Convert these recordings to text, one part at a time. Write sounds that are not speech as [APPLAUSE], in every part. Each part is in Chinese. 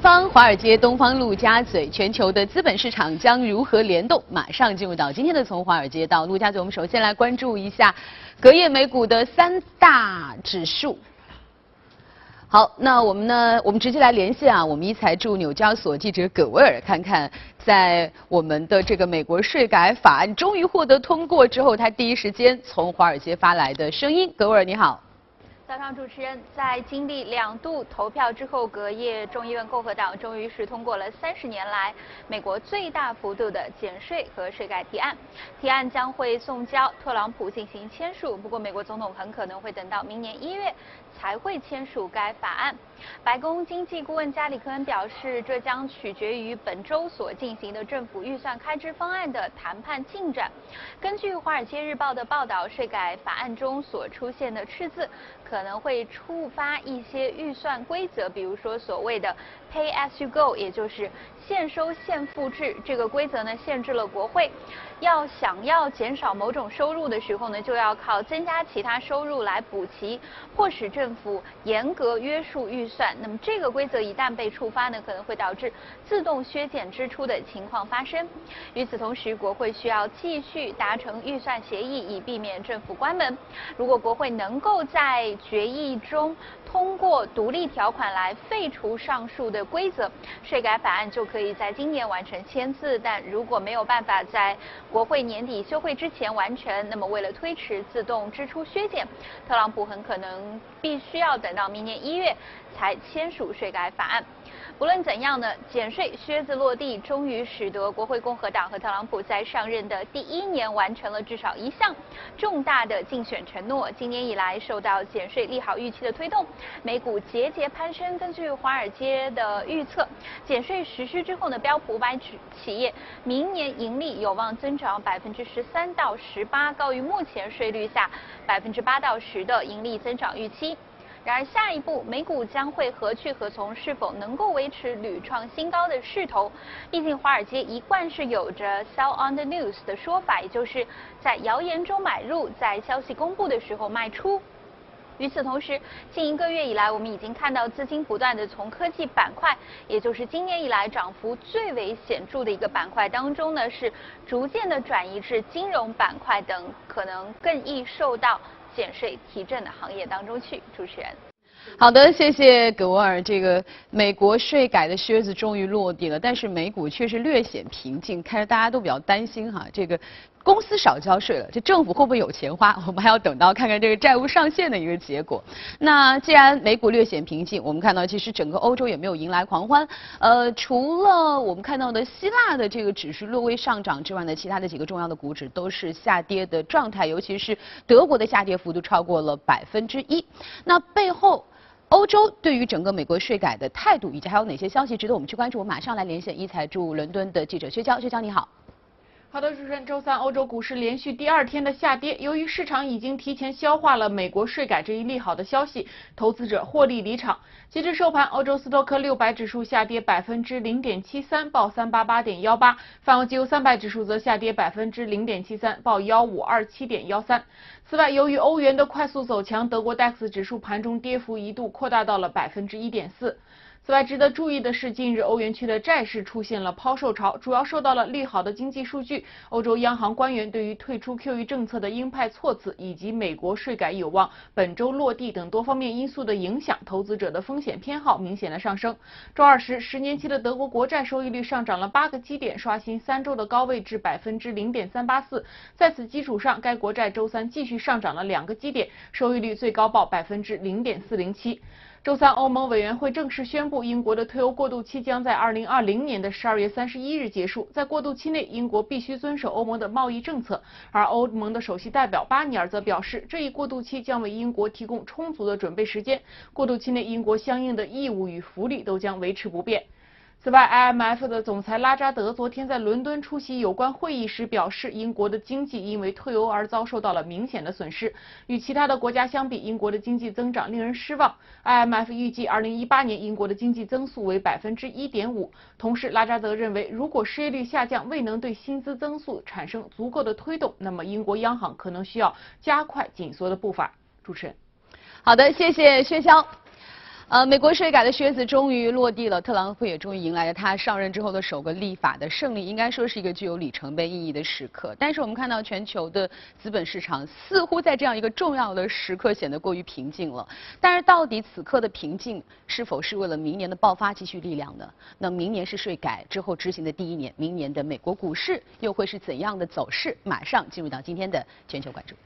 方华尔街、东方陆家嘴，全球的资本市场将如何联动？马上进入到今天的从华尔街到陆家嘴，我们首先来关注一下隔夜美股的三大指数。好，那我们呢？我们直接来连线啊，我们一财驻纽交所记者葛威尔，看看在我们的这个美国税改法案终于获得通过之后，他第一时间从华尔街发来的声音。葛威尔，你好。早上，主持人在经历两度投票之后，隔夜众议院共和党终于是通过了三十年来美国最大幅度的减税和税改提案。提案将会送交特朗普进行签署，不过美国总统很可能会等到明年一月才会签署该法案。白宫经济顾问加里科恩表示，这将取决于本周所进行的政府预算开支方案的谈判进展。根据《华尔街日报》的报道，税改法案中所出现的赤字可能会触发一些预算规则，比如说所谓的 “pay as you go”，也就是现收现付制。这个规则呢，限制了国会要想要减少某种收入的时候呢，就要靠增加其他收入来补齐，迫使政府严格约束预。算，那么这个规则一旦被触发呢，可能会导致自动削减支出的情况发生。与此同时，国会需要继续达成预算协议，以避免政府关门。如果国会能够在决议中通过独立条款来废除上述的规则，税改法案就可以在今年完成签字。但如果没有办法在国会年底休会之前完成，那么为了推迟自动支出削减，特朗普很可能必须要等到明年一月。才签署税改法案。不论怎样呢，减税靴子落地，终于使得国会共和党和特朗普在上任的第一年完成了至少一项重大的竞选承诺。今年以来，受到减税利好预期的推动，美股节节攀升。根据华尔街的预测，减税实施之后呢，标普五百指企业明年盈利有望增长百分之十三到十八，高于目前税率下百分之八到十的盈利增长预期。然而，下一步美股将会何去何从？是否能够维持屡创新高的势头？毕竟，华尔街一贯是有着 “sell on the news” 的说法，也就是在谣言中买入，在消息公布的时候卖出。与此同时，近一个月以来，我们已经看到资金不断的从科技板块，也就是今年以来涨幅最为显著的一个板块当中呢，是逐渐的转移至金融板块等可能更易受到。减税提振的行业当中去，主持人。好的，谢谢葛沃尔。这个美国税改的靴子终于落地了，但是美股却是略显平静，看来大家都比较担心哈。这个。公司少交税了，这政府会不会有钱花？[LAUGHS] 我们还要等到看看这个债务上限的一个结果。那既然美股略显平静，我们看到其实整个欧洲也没有迎来狂欢。呃，除了我们看到的希腊的这个指数略微上涨之外呢，其他的几个重要的股指都是下跌的状态，尤其是德国的下跌幅度超过了百分之一。那背后，欧洲对于整个美国税改的态度，以及还有哪些消息值得我们去关注？我马上来连线一财驻伦敦的记者薛娇，薛娇你好。好的，主持人，周三欧洲股市连续第二天的下跌，由于市场已经提前消化了美国税改这一利好的消息，投资者获利离场。截至收盘，欧洲斯托克六百指数下跌百分之零点七三，报三八八点幺八；泛欧金三百指数则下跌百分之零点七三，报幺五二七点幺三。此外，由于欧元的快速走强，德国 DAX 指数盘中跌幅一度扩大到了百分之一点四。此外，值得注意的是，近日欧元区的债市出现了抛售潮，主要受到了利好的经济数据、欧洲央行官员对于退出 QE 政策的鹰派措辞，以及美国税改有望本周落地等多方面因素的影响，投资者的风险偏好明显的上升。周二时，十年期的德国国债收益率上涨了八个基点，刷新三周的高位至百分之零点三八四。在此基础上，该国债周三继续上涨了两个基点，收益率最高报百分之零点四零七。周三，欧盟委员会正式宣布，英国的退欧过渡期将在二零二零年的十二月三十一日结束。在过渡期内，英国必须遵守欧盟的贸易政策。而欧盟的首席代表巴尼尔则表示，这一过渡期将为英国提供充足的准备时间。过渡期内，英国相应的义务与福利都将维持不变。此外，IMF 的总裁拉扎德昨天在伦敦出席有关会议时表示，英国的经济因为退欧而遭受到了明显的损失。与其他的国家相比，英国的经济增长令人失望。IMF 预计2018年英国的经济增速为百分之一点五。同时，拉扎德认为，如果失业率下降未能对薪资增速产生足够的推动，那么英国央行可能需要加快紧缩的步伐。主持人，好的，谢谢薛潇。呃，美国税改的靴子终于落地了，特朗普也终于迎来了他上任之后的首个立法的胜利，应该说是一个具有里程碑意义的时刻。但是我们看到全球的资本市场似乎在这样一个重要的时刻显得过于平静了。但是到底此刻的平静是否是为了明年的爆发积蓄力量呢？那明年是税改之后执行的第一年，明年的美国股市又会是怎样的走势？马上进入到今天的全球关注。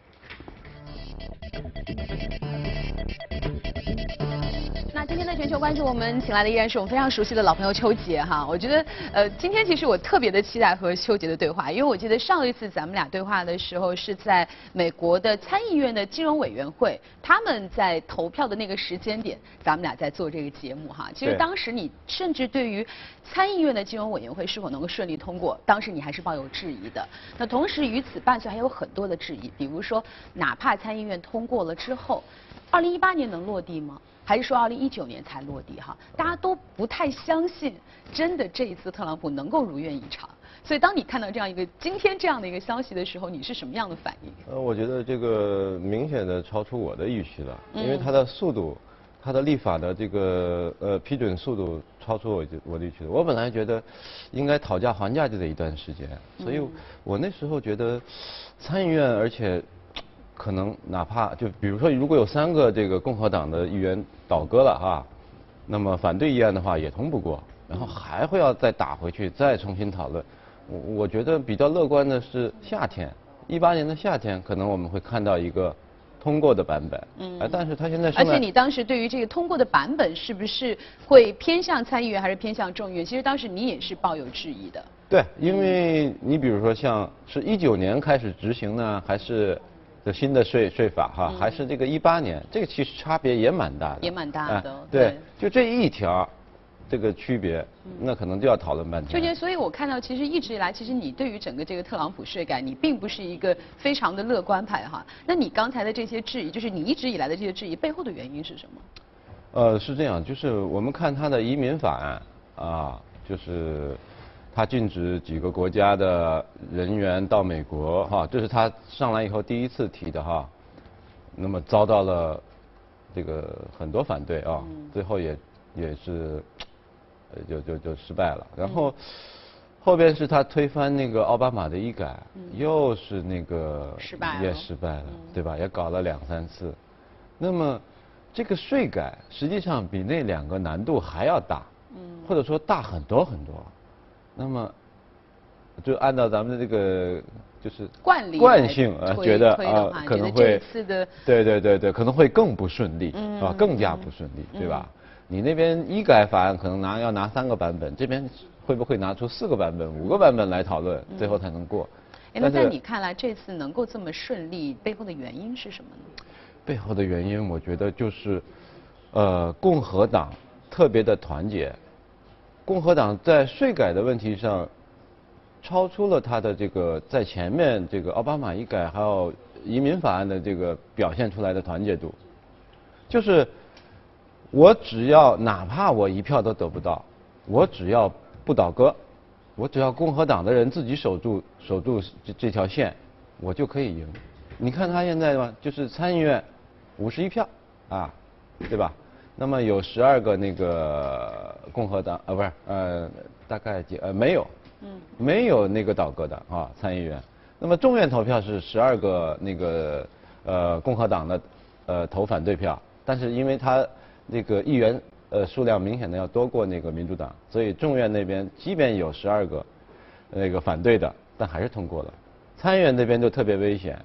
今天的全球关注，我们请来的依然是我们非常熟悉的老朋友邱杰哈。我觉得，呃，今天其实我特别的期待和邱杰的对话，因为我记得上一次咱们俩对话的时候是在美国的参议院的金融委员会，他们在投票的那个时间点，咱们俩在做这个节目哈。其实当时你甚至对于参议院的金融委员会是否能够顺利通过，当时你还是抱有质疑的。那同时与此伴随还有很多的质疑，比如说，哪怕参议院通过了之后，二零一八年能落地吗？还是说二零一九年才落地哈？大家都不太相信，真的这一次特朗普能够如愿以偿。所以当你看到这样一个今天这样的一个消息的时候，你是什么样的反应？呃，我觉得这个明显的超出我的预期了，因为它的速度，它的立法的这个呃批准速度超出我我的预期。我本来觉得应该讨价还价就得一段时间，所以我那时候觉得参议院而且。可能哪怕就比如说，如果有三个这个共和党的议员倒戈了哈，那么反对议案的话也通不过，然后还会要再打回去，再重新讨论。我我觉得比较乐观的是夏天，一八年的夏天，可能我们会看到一个通过的版本。嗯。哎，但是他现在。而且你当时对于这个通过的版本是不是会偏向参议员还是偏向众议院？其实当时你也是抱有质疑的。对，因为你比如说像是一九年开始执行呢，还是？的新的税税法哈，还是这个一八年，这个其实差别也蛮大的，也蛮大的。对，就这一条，这个区别，那可能就要讨论半天。秋杰，所以我看到其实一直以来，其实你对于整个这个特朗普税改，你并不是一个非常的乐观派哈。那你刚才的这些质疑，就是你一直以来的这些质疑背后的原因是什么？呃，是这样，就是我们看他的移民法案啊，就是。他禁止几个国家的人员到美国，哈，这是他上来以后第一次提的哈，那么遭到了这个很多反对啊，最后也也是就就就失败了。然后后边是他推翻那个奥巴马的医改，又是那个失败也失败了，对吧？也搞了两三次。那么这个税改实际上比那两个难度还要大，或者说大很多很多。那么，就按照咱们的这个就是惯例惯性啊，觉得啊可能会对对对对可能会更不顺利啊，更加不顺利，对吧？你那边医改法案可能拿要拿三个版本，这边会不会拿出四个版本、五个版本来讨论，最后才能过？哎那在你看来，这次能够这么顺利，背后的原因是什么呢？背后的原因，我觉得就是，呃，共和党特别的团结。共和党在税改的问题上，超出了他的这个在前面这个奥巴马一改还有移民法案的这个表现出来的团结度，就是我只要哪怕我一票都得不到，我只要不倒戈，我只要共和党的人自己守住守住这这条线，我就可以赢。你看他现在嘛，就是参议院五十一票啊，对吧？那么有十二个那个共和党啊，不是呃，大概几呃没有，嗯，没有那个倒戈的啊参议员。那么众院投票是十二个那个呃共和党的呃投反对票，但是因为他那个议员呃数量明显的要多过那个民主党，所以众院那边即便有十二个那个反对的，但还是通过了。参议院那边就特别危险，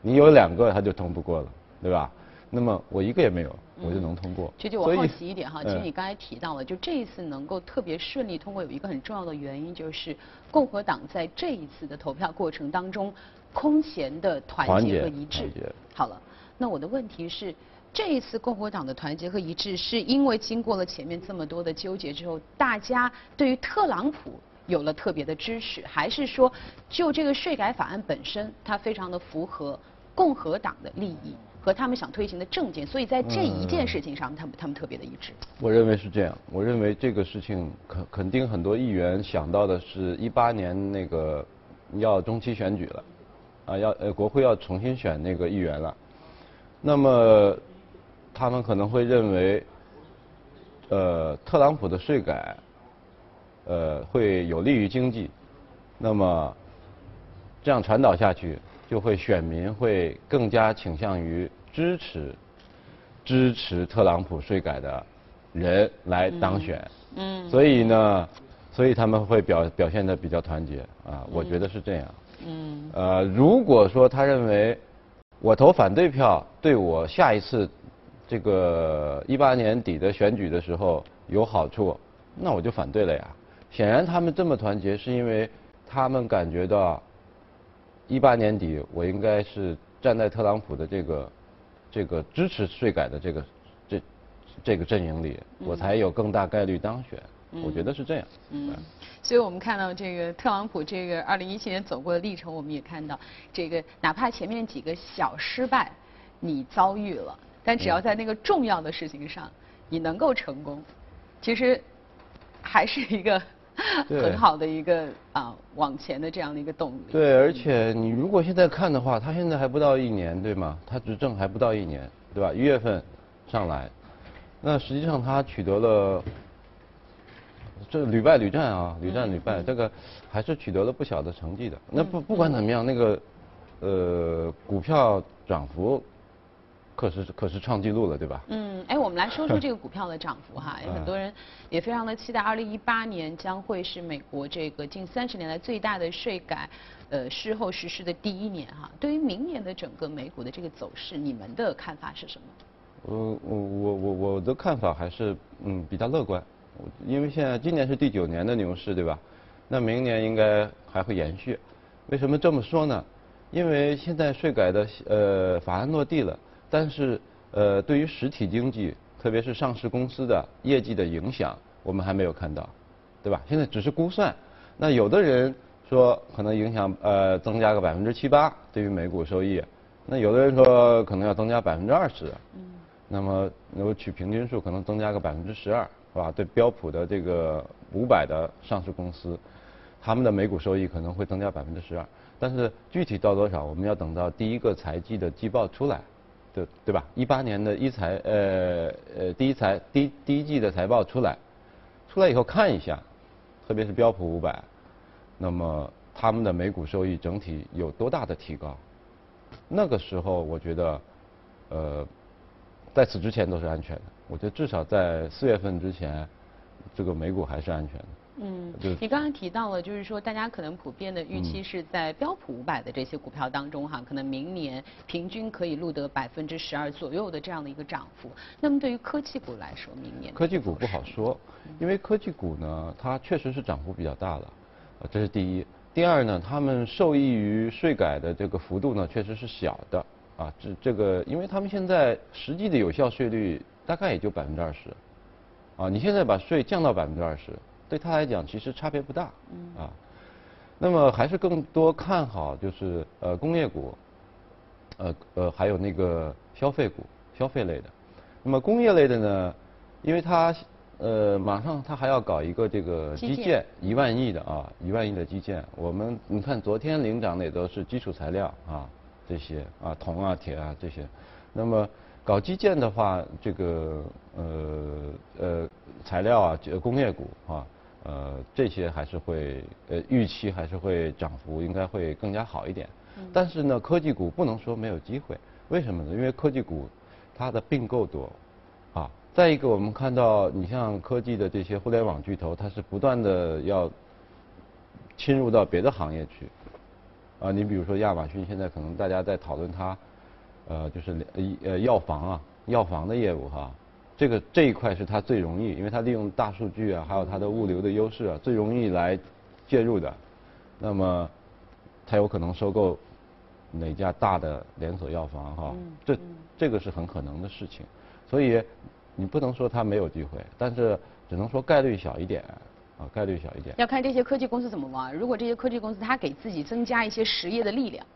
你有两个他就通不过了，对吧？那么我一个也没有。我就能通过。这就我好奇一点哈，[LAUGHS] 其实你刚才提到了，就这一次能够特别顺利通过，有一个很重要的原因，就是共和党在这一次的投票过程当中空前的团结和一致。好了，那我的问题是，这一次共和党的团结和一致，是因为经过了前面这么多的纠结之后，大家对于特朗普有了特别的支持，还是说就这个税改法案本身，它非常的符合共和党的利益？和他们想推行的政见，所以在这一件事情上，他们他们特别的一致。我认为是这样，我认为这个事情肯肯定很多议员想到的是一八年那个要中期选举了，啊，要呃国会要重新选那个议员了，那么他们可能会认为呃，特朗普的税改，呃，会有利于经济，那么这样传导下去，就会选民会更加倾向于支持支持特朗普税改的人来当选。嗯。所以呢，所以他们会表表现的比较团结啊，我觉得是这样。嗯。呃，如果说他认为我投反对票对我下一次。这个一八年底的选举的时候有好处，那我就反对了呀。显然他们这么团结，是因为他们感觉到一八年底我应该是站在特朗普的这个这个支持税改的这个这这个阵营里，我才有更大概率当选。我觉得是这样。嗯，所以我们看到这个特朗普这个二零一七年走过的历程，我们也看到这个哪怕前面几个小失败，你遭遇了。但只要在那个重要的事情上，你能够成功，其实还是一个 [LAUGHS] 很好的一个啊往前的这样的一个动力。对，而且你如果现在看的话，他现在还不到一年，对吗？他执政还不到一年，对吧？一月份上来，那实际上他取得了这屡败屡战啊，屡战屡败，这个还是取得了不小的成绩的。那不不管怎么样，那个呃股票涨幅。可是可是创纪录了，对吧？嗯，哎，我们来说说这个股票的涨幅哈，[LAUGHS] 有很多人也非常的期待，二零一八年将会是美国这个近三十年来最大的税改，呃，事后实施的第一年哈。对于明年的整个美股的这个走势，你们的看法是什么？我我我我我的看法还是嗯比较乐观，因为现在今年是第九年的牛市，对吧？那明年应该还会延续。为什么这么说呢？因为现在税改的呃法案落地了。但是，呃，对于实体经济，特别是上市公司的业绩的影响，我们还没有看到，对吧？现在只是估算。那有的人说可能影响呃增加个百分之七八，对于每股收益。那有的人说可能要增加百分之二十。嗯。那么如果取平均数，可能增加个百分之十二，是吧？对标普的这个五百的上市公司，他们的每股收益可能会增加百分之十二。但是具体到多少，我们要等到第一个财季的季报出来。对对吧？一八年的一财呃呃第一财第第一季的财报出来，出来以后看一下，特别是标普五百，那么他们的每股收益整体有多大的提高？那个时候我觉得，呃，在此之前都是安全的。我觉得至少在四月份之前，这个美股还是安全的。嗯，你刚刚提到了，就是说大家可能普遍的预期是在标普五百的这些股票当中哈，可能明年平均可以录得百分之十二左右的这样的一个涨幅。那么对于科技股来说，明年科技股不好说，因为科技股呢，它确实是涨幅比较大了，这是第一。第二呢，他们受益于税改的这个幅度呢，确实是小的啊。这这个，因为他们现在实际的有效税率大概也就百分之二十，啊，你现在把税降到百分之二十。对他来讲，其实差别不大，啊，那么还是更多看好就是呃工业股，呃呃还有那个消费股，消费类的。那么工业类的呢，因为它呃马上它还要搞一个这个基建一万亿的啊一万亿的基建，我们你看昨天领涨的也都是基础材料啊这些啊铜啊铁啊这些，那么。搞基建的话，这个呃呃材料啊，工业股啊。呃，这些还是会呃预期还是会涨幅应该会更加好一点，但是呢，科技股不能说没有机会，为什么呢？因为科技股它的并购多，啊，再一个我们看到你像科技的这些互联网巨头，它是不断的要侵入到别的行业去，啊，你比如说亚马逊现在可能大家在讨论它，呃，就是呃药房啊，药房的业务哈。这个这一块是它最容易，因为它利用大数据啊，还有它的物流的优势啊，最容易来介入的。那么，它有可能收购哪家大的连锁药房哈？这这个是很可能的事情。所以你不能说它没有机会，但是只能说概率小一点啊，概率小一点。要看这些科技公司怎么玩。如果这些科技公司它给自己增加一些实业的力量。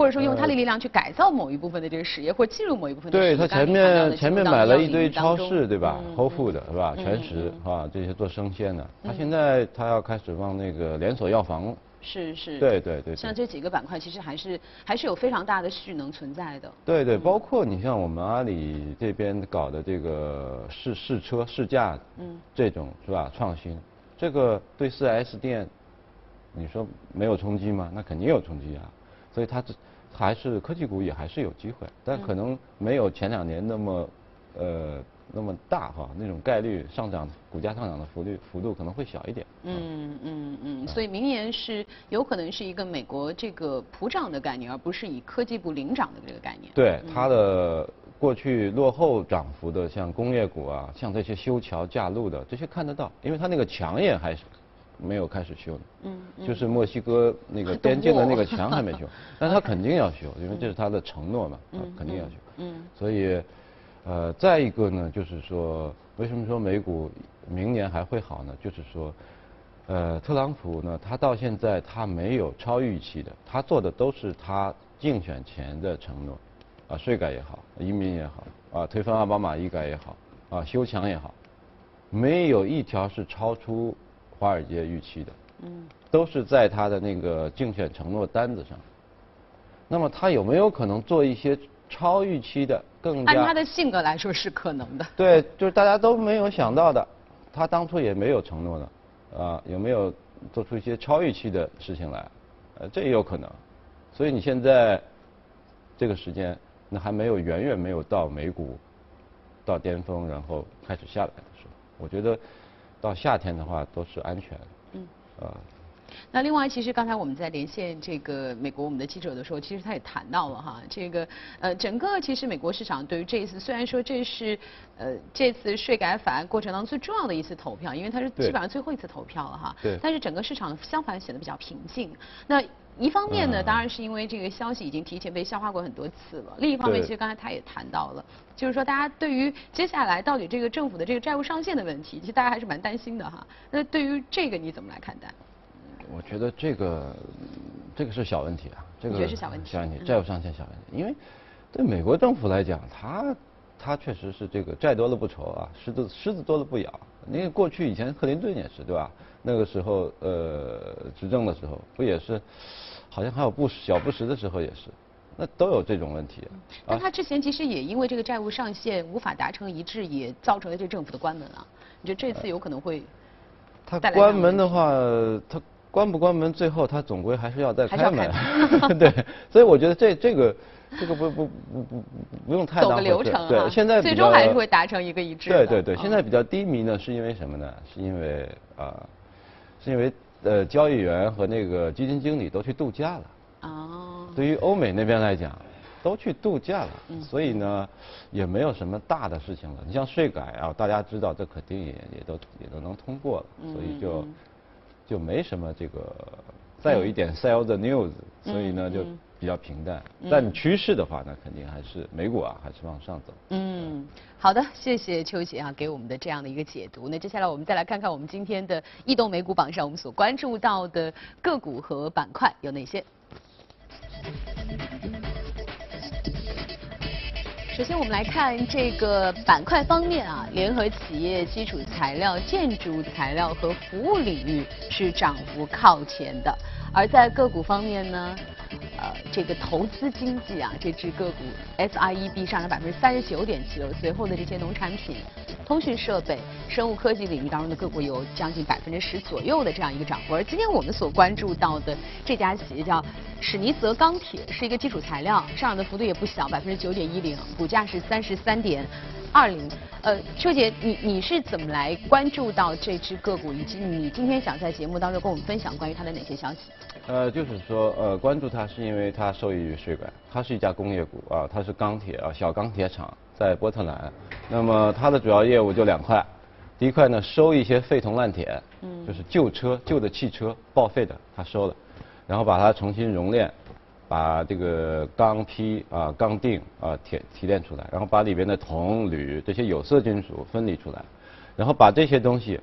或者说用他的力量去改造某一部分的这个实业，或者进入某一部分的对他前面前面买了一堆超市，对吧？Whole Food 是吧？全食啊，这些做生鲜的。他现在他要开始往那个连锁药房是是。对对对。像这几个板块，其实还是还是有非常大的蓄能存在的。对对，包括你像我们阿里这边搞的这个试试车试驾，嗯，这种是吧？创新，这个对四 S 店，你说没有冲击吗？那肯定有冲击啊。所以它这还是科技股也还是有机会，但可能没有前两年那么呃。那么大哈，那种概率上涨，股价上涨的幅率幅度可能会小一点。嗯嗯嗯，所以明年是有可能是一个美国这个普涨的概念，而不是以科技股领涨的这个概念。对它的过去落后涨幅的，像工业股啊，像这些修桥架路的这些看得到，因为它那个墙也还是没有开始修呢。嗯。就是墨西哥那个边境的那个墙还没修，[LAUGHS] 但他肯定要修，因为这是他的承诺嘛，肯定要修。嗯。所以。呃，再一个呢，就是说，为什么说美股明年还会好呢？就是说，呃，特朗普呢，他到现在他没有超预期的，他做的都是他竞选前的承诺，啊，税改也好，移民也好，啊，推翻奥巴马医改也好，啊，修墙也好，没有一条是超出华尔街预期的，嗯，都是在他的那个竞选承诺单子上。那么他有没有可能做一些？超预期的，更加按他的性格来说是可能的。对，就是大家都没有想到的，他当初也没有承诺的，啊，有没有做出一些超预期的事情来？呃，这也有可能。所以你现在这个时间，那还没有远远没有到美股到巅峰，然后开始下来的时候。我觉得到夏天的话都是安全。嗯。啊。那另外，其实刚才我们在连线这个美国我们的记者的时候，其实他也谈到了哈，这个呃整个其实美国市场对于这一次，虽然说这是呃这次税改法案过程当中最重要的一次投票，因为它是基本上最后一次投票了哈。对。但是整个市场相反显得比较平静。那一方面呢，当然是因为这个消息已经提前被消化过很多次了。另一方面，其实刚才他也谈到了，就是说大家对于接下来到底这个政府的这个债务上限的问题，其实大家还是蛮担心的哈。那对于这个你怎么来看待？我觉得这个这个是小问题啊，这个是小问题，小问题，债务上限小问题。因为对美国政府来讲，他他确实是这个债多了不愁啊，狮子狮子多了不咬。因为过去以前克林顿也是对吧？那个时候呃执政的时候不也是，好像还有布小布什的时候也是，那都有这种问题。但他之前其实也因为这个债务上限无法达成一致，也造成了这政府的关门啊。你觉得这次有可能会？他关门的话，他。关不关门，最后他总归还是要再开门，[LAUGHS] 对，所以我觉得这这个这个不不不不不用太走个流程对，现在最终还是会达成一个一致。对对对，现在比较低迷呢，是因为什么呢？是因为啊，是因为呃，交易员和那个基金经理都去度假了。哦。对于欧美那边来讲，都去度假了，所以呢，也没有什么大的事情了。你像税改啊，大家知道这肯定也也都也都能通过了，所以就。就没什么这个，再有一点 sell the news，所以呢就比较平淡。但趋势的话呢，肯定还是美股啊，还是往上走。嗯，好的，谢谢秋姐啊给我们的这样的一个解读。那接下来我们再来看看我们今天的异动美股榜上我们所关注到的个股和板块有哪些。首先，我们来看这个板块方面啊，联合企业、基础材料、建筑材料和服务领域是涨幅靠前的，而在个股方面呢。呃，这个投资经济啊，这只个股 SIEB 上涨百分之三十九点七六，随后的这些农产品、通讯设备、生物科技领域当中的个股有将近百分之十左右的这样一个涨幅。而今天我们所关注到的这家企业叫史尼泽钢铁，是一个基础材料，上涨的幅度也不小，百分之九点一零，股价是三十三点二零。呃，秋姐，你你是怎么来关注到这只个股，以及你今天想在节目当中跟我们分享关于它的哪些消息？呃，就是说，呃，关注它是因为它受益于税改，它是一家工业股啊，它是钢铁啊，小钢铁厂在波特兰。那么它的主要业务就两块，第一块呢收一些废铜烂铁，嗯，就是旧车、旧的汽车报废的，它收了，然后把它重新熔炼，把这个钢坯啊、钢锭啊铁提炼出来，然后把里边的铜、铝这些有色金属分离出来，然后把这些东西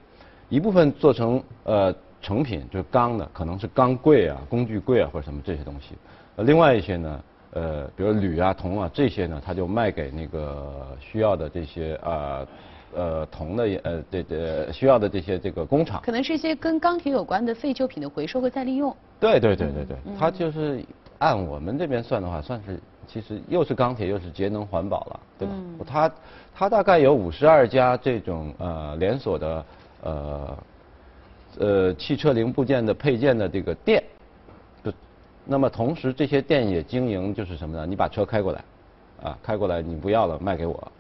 一部分做成呃。成品就是钢的，可能是钢柜啊、工具柜啊或者什么这些东西。呃，另外一些呢，呃，比如铝啊、铜啊这些呢，它就卖给那个需要的这些啊呃铜的呃这这需要的这些这个工厂。可能是一些跟钢铁有关的废旧品的回收和再利用。对对对对对，它就是按我们这边算的话，算是其实又是钢铁又是节能环保了，对吧？它它大概有五十二家这种呃连锁的呃呃汽车零部件的配件的这个店，就那么同时这些店也经营就是什么呢？你把车开过来。啊，开过来你不要了，卖给我，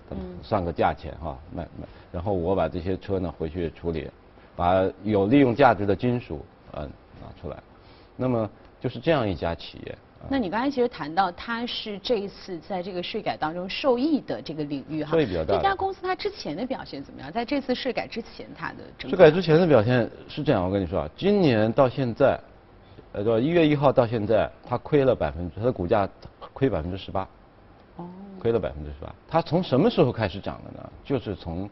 算个价钱哈，卖卖，然后我把这些车呢回去处理，把有利用价值的金属嗯拿出来，那么就是这样一家企业。那你刚才其实谈到它是这一次在这个税改当中受益的这个领域哈，受益比较大。这家公司它之前的表现怎么样？在这次税改之前它的税改之前的表现是这样，我跟你说啊，今年到现在，呃，对吧？一月一号到现在，它亏了百分之，它的股价亏百分之十八。哦亏了百分之十八，它从什么时候开始涨的呢？就是从，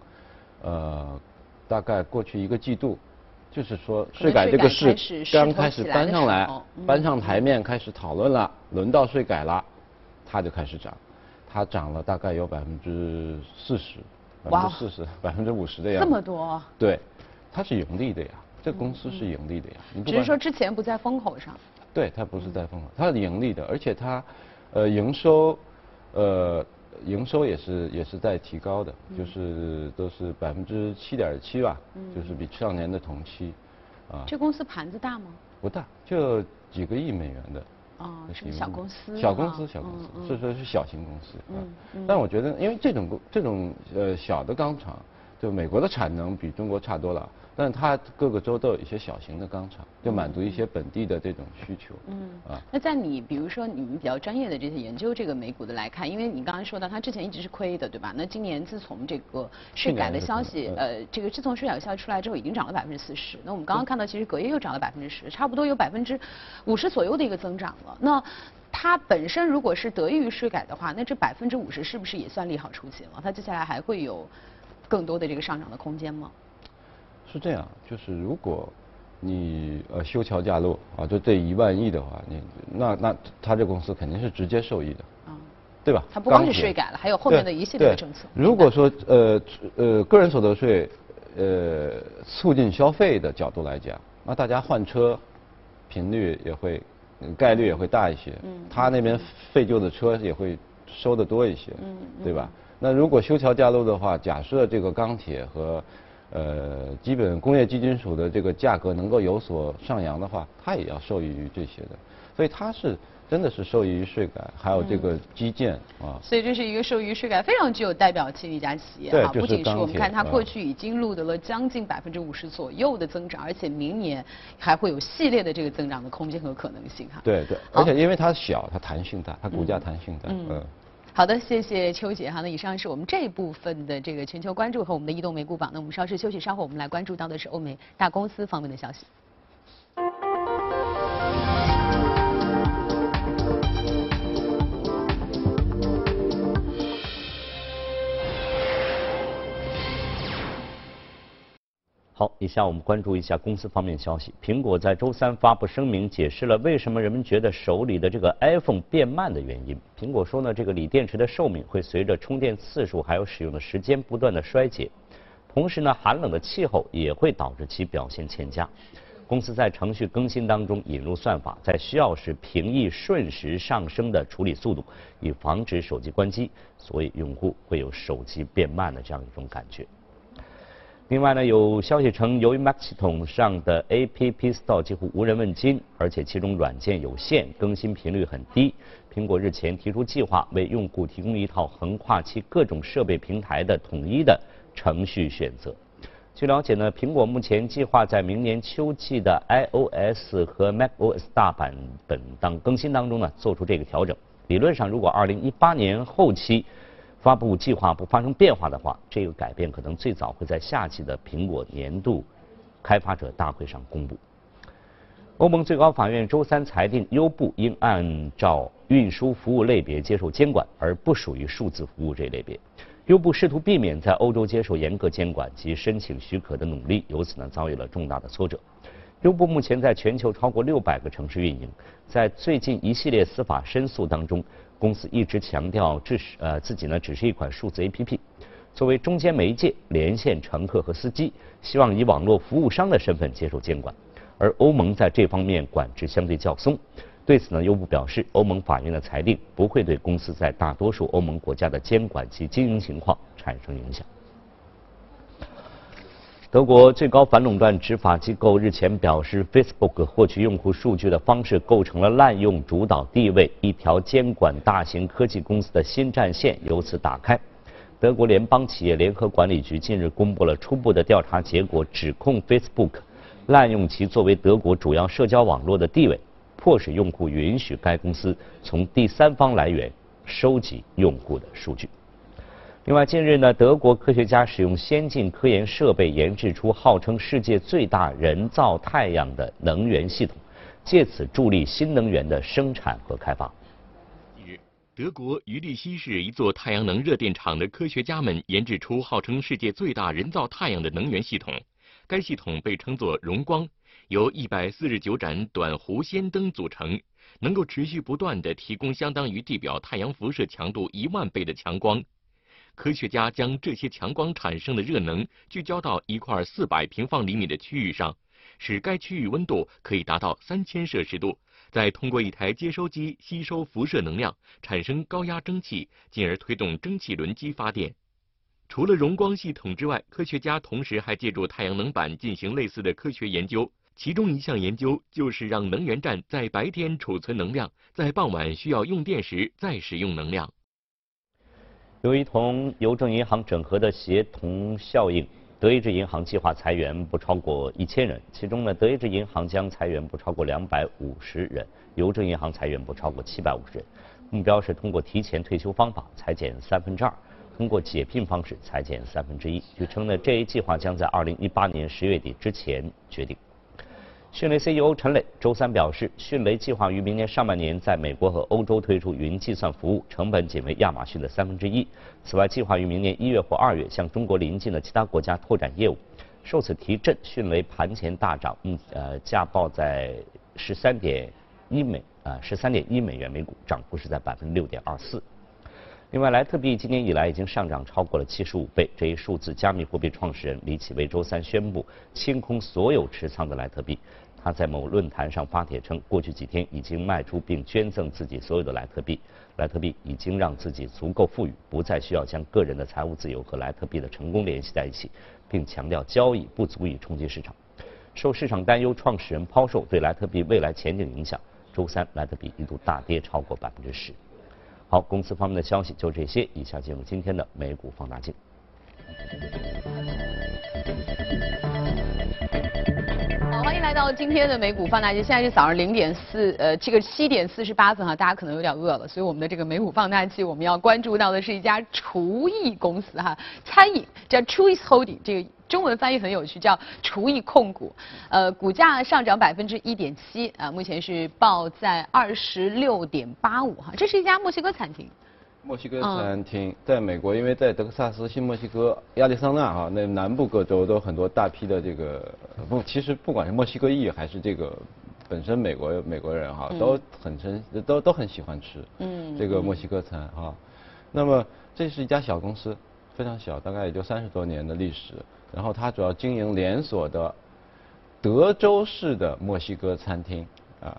呃，大概过去一个季度，就是说税改这个事刚开始搬上来，搬上台面开始讨论了，轮到税改了，它就开始涨，它涨了大概有百分之四十，百分之四十，百分之五十的样子。这么多？对，它是盈利的呀，这公司是盈利的呀。只是说之前不在风口上。对，它不是在风口，它是盈利的，而且它，呃，营收。呃，营收也是也是在提高的，就是都是百分之七点七吧，就是比上年的同期，啊。这公司盘子大吗？不大，就几个亿美元的。哦，是小公司。小公司，小公司，所以说是小型公司。嗯。但我觉得，因为这种这种呃小的钢厂，就美国的产能比中国差多了。但是它各个州都有一些小型的钢厂，就满足一些本地的这种需求。嗯啊，那在你比如说你们比较专业的这些研究这个美股的来看，因为你刚刚说到它之前一直是亏的，对吧？那今年自从这个税改的消息，呃，这个自从税改消息出来之后，已经涨了百分之四十。那我们刚刚看到，其实隔夜又涨了百分之十，差不多有百分之五十左右的一个增长了。那它本身如果是得益于税改的话，那这百分之五十是不是也算利好出行了？它接下来还会有更多的这个上涨的空间吗？是这样，就是如果你呃修桥架路啊，就这一万亿的话，你那那他这公司肯定是直接受益的，啊，对吧？它不光是税改了，还有后面的一系列的政策。如果说呃呃个人所得税呃促进消费的角度来讲，那大家换车频率也会概率也会大一些，嗯，他那边废旧的车也会收的多一些，嗯，对吧？那如果修桥架路的话，假设这个钢铁和呃，基本工业基金属的这个价格能够有所上扬的话，它也要受益于这些的，所以它是真的是受益于税改，还有这个基建啊。所以这是一个受益于税改非常具有代表性的一家企业啊，不仅是我们看它过去已经录得了将近百分之五十左右的增长，而且明年还会有系列的这个增长的空间和可能性哈。对对，而且因为它小，它弹性大，它股价弹性大，嗯。好的，谢谢邱姐哈。那以上是我们这部分的这个全球关注和我们的移动美股榜。那我们稍事休息，稍后我们来关注到的是欧美大公司方面的消息。好，以下我们关注一下公司方面消息。苹果在周三发布声明，解释了为什么人们觉得手里的这个 iPhone 变慢的原因。苹果说呢，这个锂电池的寿命会随着充电次数还有使用的时间不断的衰减，同时呢，寒冷的气候也会导致其表现欠佳。公司在程序更新当中引入算法，在需要时平抑瞬时上升的处理速度，以防止手机关机，所以用户会有手机变慢的这样一种感觉。另外呢，有消息称，由于 Mac 系统上的 App Store 几乎无人问津，而且其中软件有限，更新频率很低，苹果日前提出计划，为用户提供一套横跨其各种设备平台的统一的程序选择。据了解呢，苹果目前计划在明年秋季的 iOS 和 macOS 大版本当更新当中呢，做出这个调整。理论上，如果2018年后期发布计划不发生变化的话，这个改变可能最早会在下季的苹果年度开发者大会上公布。欧盟最高法院周三裁定，优步应按照运输服务类别接受监管，而不属于数字服务这一类别。优步试图避免在欧洲接受严格监管及申请许可的努力，由此呢遭遇了重大的挫折。优步目前在全球超过六百个城市运营，在最近一系列司法申诉当中。公司一直强调，这是呃自己呢只是一款数字 APP。作为中间媒介，连线乘客和司机，希望以网络服务商的身份接受监管。而欧盟在这方面管制相对较松。对此呢，优步表示，欧盟法院的裁定不会对公司在大多数欧盟国家的监管及经营情况产生影响。德国最高反垄断执法机构日前表示，Facebook 获取用户数据的方式构成了滥用主导地位，一条监管大型科技公司的新战线由此打开。德国联邦企业联合管理局近日公布了初步的调查结果，指控 Facebook 滥用其作为德国主要社交网络的地位，迫使用户允许该公司从第三方来源收集用户的数据。另外，近日呢，德国科学家使用先进科研设备研制出号称世界最大人造太阳的能源系统，借此助力新能源的生产和开发。近日，德国于利希市一座太阳能热电厂的科学家们研制出号称世界最大人造太阳的能源系统。该系统被称作“荣光”，由一百四十九盏短弧氙灯组成，能够持续不断地提供相当于地表太阳辐射强度一万倍的强光。科学家将这些强光产生的热能聚焦到一块四百平方厘米的区域上，使该区域温度可以达到三千摄氏度，再通过一台接收机吸收辐射能量，产生高压蒸汽，进而推动蒸汽轮机发电。除了荣光系统之外，科学家同时还借助太阳能板进行类似的科学研究。其中一项研究就是让能源站在白天储存能量，在傍晚需要用电时再使用能量。由于同邮政银行整合的协同效应，德意志银行计划裁员不超过一千人，其中呢，德意志银行将裁员不超过两百五十人，邮政银行裁员不超过七百五十人。目标是通过提前退休方法裁减三分之二，通过解聘方式裁减三分之一。据称呢，这一计划将在二零一八年十月底之前决定。迅雷 CEO 陈磊周三表示，迅雷计划于明年上半年在美国和欧洲推出云计算服务，成本仅为亚马逊的三分之一。此外，计划于明年一月或二月向中国邻近的其他国家拓展业务。受此提振，迅雷盘前大涨，嗯呃价报在十三点一美啊十三点一美元每股，涨幅是在百分之六点二四。另外，莱特币今年以来已经上涨超过了七十五倍，这一数字，加密货币创始人李启微周三宣布清空所有持仓的莱特币。他在某论坛上发帖称，过去几天已经卖出并捐赠自己所有的莱特币，莱特币已经让自己足够富裕，不再需要将个人的财务自由和莱特币的成功联系在一起，并强调交易不足以冲击市场。受市场担忧，创始人抛售对莱特币未来前景影响，周三莱特币一度大跌超过百分之十。好，公司方面的消息就这些，以下进入今天的美股放大镜。今天的美股放大镜。现在是早上零点四，呃，这个七点四十八分哈，大家可能有点饿了，所以我们的这个美股放大器，我们要关注到的是一家厨艺公司哈，餐饮叫 Choice Holding，这个中文翻译很有趣，叫厨艺控股。呃，股价上涨百分之一点七啊，目前是报在二十六点八五哈，这是一家墨西哥餐厅。墨西哥餐厅在美国，因为在德克萨斯、新墨西哥、亚利桑那哈，那南部各州都很多大批的这个不，其实不管是墨西哥裔还是这个本身美国美国人哈，都很深都都很喜欢吃嗯这个墨西哥餐哈。那么这是一家小公司，非常小，大概也就三十多年的历史。然后它主要经营连锁的德州式的墨西哥餐厅啊。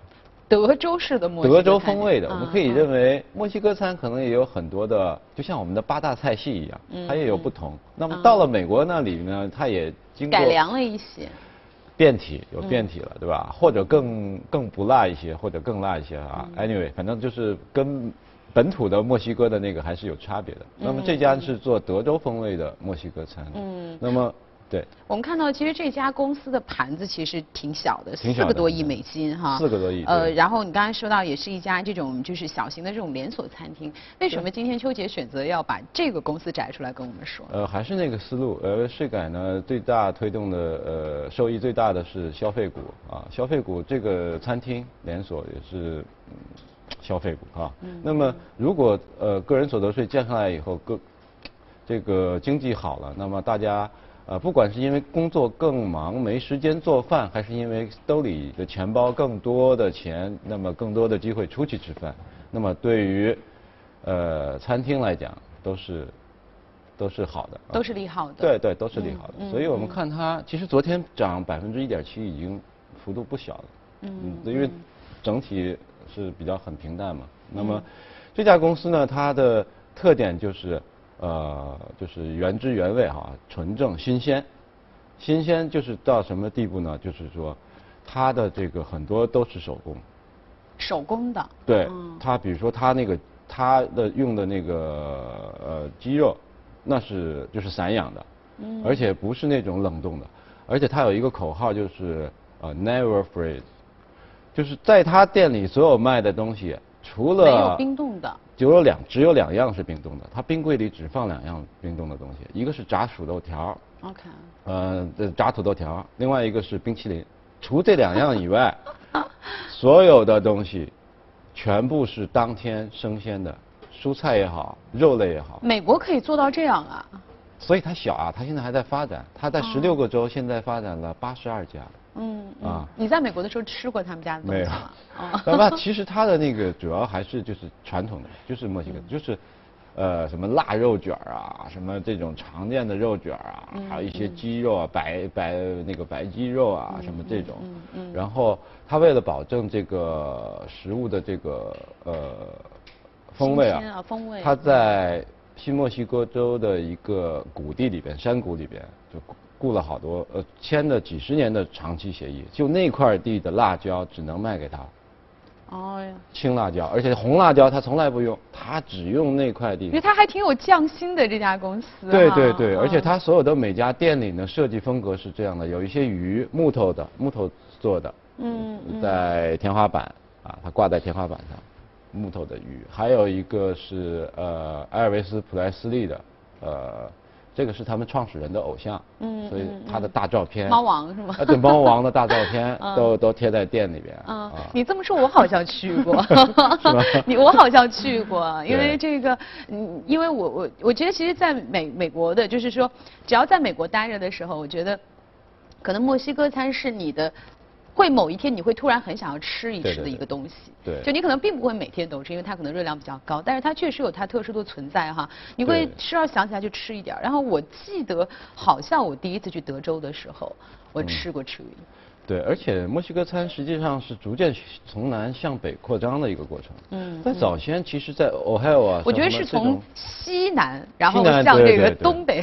德州式的墨西哥德州风味的，我们可以认为墨西哥餐可能也有很多的，就像我们的八大菜系一样，它也有不同。那么到了美国那里呢，它也经过改良了一些，变体有变体了，对吧？或者更更不辣一些，或者更辣一些啊。Anyway，反正就是跟本土的墨西哥的那个还是有差别的。那么这家是做德州风味的墨西哥餐，嗯，那么。对，我们看到其实这家公司的盘子其实挺小的，四个多亿美金哈，四个多亿。呃，然后你刚才说到也是一家这种就是小型的这种连锁餐厅，为什么今天邱杰选择要把这个公司摘出来跟我们说？呃，还是那个思路，呃，税改呢最大推动的呃受益最大的是消费股啊，消费股这个餐厅连锁也是消费股啊。嗯。那么如果呃个人所得税降下来以后，个这个经济好了，那么大家。呃，不管是因为工作更忙没时间做饭，还是因为兜里的钱包更多的钱，那么更多的机会出去吃饭，那么对于呃餐厅来讲都是都是好的。都是利好的。对对，都是利好的。嗯所以我们嗯看它，其实昨天涨百分之一点七，已经幅度不小了。嗯因为整体是比较很平淡嘛。那么这家公司呢，它的特点就是呃，就是原汁原味哈，纯正新鲜。新鲜就是到什么地步呢？就是说，它的这个很多都是手工。手工的。对嗯，它比如说它那个它的用的那个呃鸡肉，那是就是散养的，嗯而且不是那种冷冻的，而且它有一个口号就是呃 never freeze，就是在他店里所有卖的东西，除了没有冰冻的。只有两只有两样是冰冻的，它冰柜里只放两样冰冻的东西，一个是炸薯豆条，OK。呃，这炸土豆条，另外一个是冰淇淋。除这两样以外，[LAUGHS] 所有的东西全部是当天生鲜的，蔬菜也好，肉类也好。美国可以做到这样啊？所以它小啊，它现在还在发展，它在十六个州现在发展了八十二家。嗯嗯。啊。你在美国的时候吃过他们家的东没有。西吗？哦那么其实它的那个主要还是就是传统的，就是墨西哥，就是呃什么腊肉卷儿啊，什么这种常见的肉卷儿啊，还有一些鸡肉啊，白白那个白鸡肉啊，什么这种。嗯。然后它为了保证这个食物的这个呃风味啊风味。它在新墨西哥州的一个谷地里边，山谷里边就雇了好多呃签了几十年的长期协议，就那块地的辣椒只能卖给他。哦呀，青辣椒，而且红辣椒他从来不用，他只用那块地因为。他还挺有匠心的这家公司。哈对对对，而且他所有的每家店里呢设计风格是这样的，有一些鱼木头的，木头做的，嗯嗯在天花板啊，它挂在天花板上，木头的鱼，还有一个是呃艾尔维斯普莱斯利的，呃，这个是他们创始人的偶像，嗯所以嗯他的大照片，猫王是吗啊，对，猫王的大照片 [LAUGHS] 嗯都都贴在店里边，嗯啊，你这么说，[LAUGHS] [LAUGHS] 我好像去过。你我好像去过，因为这个，嗯，因为我我我觉得，其实在美美国的，就是说，只要在美国待着的时候，我觉得，可能墨西哥餐是你的。会某一天你会突然很想要吃一吃的一个东西，对。就你可能并不会每天都吃，因为它可能热量比较高，但是它确实有它特殊的存在哈。你会对吃要想起来就吃一点儿。然后我记得好像我第一次去德州的时候，我嗯。吃过 chewy，对，而且墨西哥餐实际上是逐渐从南向北扩张的一个过程。嗯在早先，其实，在 Ohio 啊，我觉得是从西南，然后向这个东北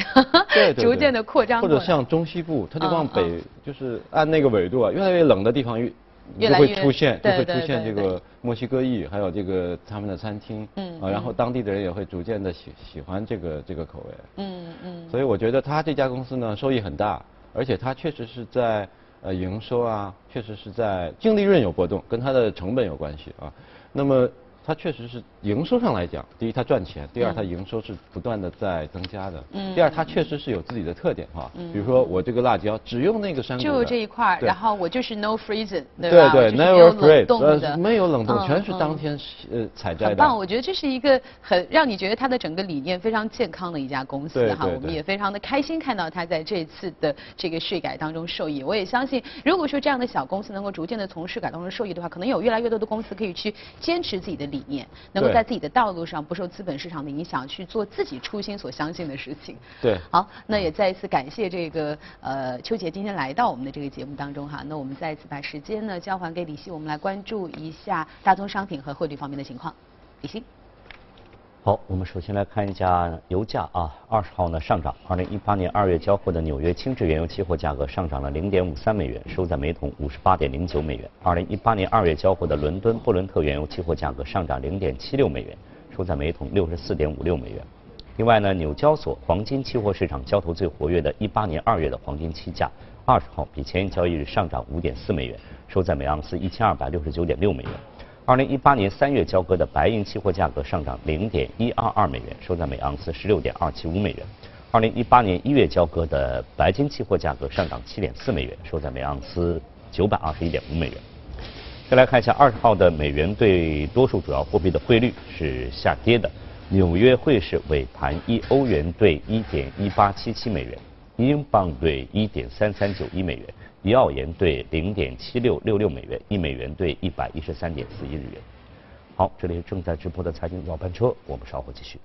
对 [LAUGHS] 逐渐的扩张或者向中西部，它就往嗯北，就是按那个纬度啊，越来越冷的地方越就会越来越出现，就会出现这个墨西哥裔，还有这个他们的餐厅，嗯啊，然后嗯当地的人也会逐渐的喜喜欢这个这个口味。嗯嗯所以我觉得他这家公司呢收益很大，而且他确实是在呃营收啊，确实是在净利润有波动，跟它的成本有关系啊。那么它确实是营收上来讲，第一它赚钱，第二它营收是不断的在增加的，嗯第二它确实是有自己的特点哈。比如说我这个辣椒只用那个山谷，就这一块儿，然后我就是 no freezing，对吧？对就是没有 never 冷 freeze，冻的呃没有冷冻，嗯全是嗯当天呃采摘的。很棒，我觉得这是一个很让你觉得它的整个理念非常健康的一家公司哈，我们也非常的开心看到它在这次的这个税改当中受益。我也相信，如果说这样的小公司能够逐渐的从税改当中受益的话，可能有越来越多的公司可以去坚持自己的理念，能够对在自己的道路上不受资本市场的影响，去做自己初心所相信的事情。对好，那也再一次感谢这个呃邱杰今天来到我们的这个节目当中哈。那我们再一次把时间呢交还给李希，我们来关注一下大宗商品和汇率方面的情况。李希。好，我们首先来看一下油价啊，二十号呢上涨，二零一八年二月交货的纽约轻质原油期货价格上涨了零点五三美元，收在每桶五十八点零九美元。二零一八年二月交货的伦敦布伦特原油期货价格上涨零点七六美元，收在每桶六十四点五六美元。另外呢，纽交所黄金期货市场交投最活跃的一八年二月的黄金期价，二十号比前一交易日上涨五点四美元，收在每盎司一千二百六十九点六美元。二零一八年三月交割的白银期货价格上涨零点一二二美元，收在每盎司十六点二七五美元。二零一八年一月交割的白金期货价格上涨七点四美元，收在每盎司九百二十一点五美元。再来看一下二十号的美元对多数主要货币的汇率是下跌的。纽约汇市尾盘一欧元兑一点一八七七美元，英镑兑一点三三九一美元，一澳元兑零点七六六六美元，一美元兑一百一十三点四一日元。好，这里是正在直播的财经早班车，我们稍后继续。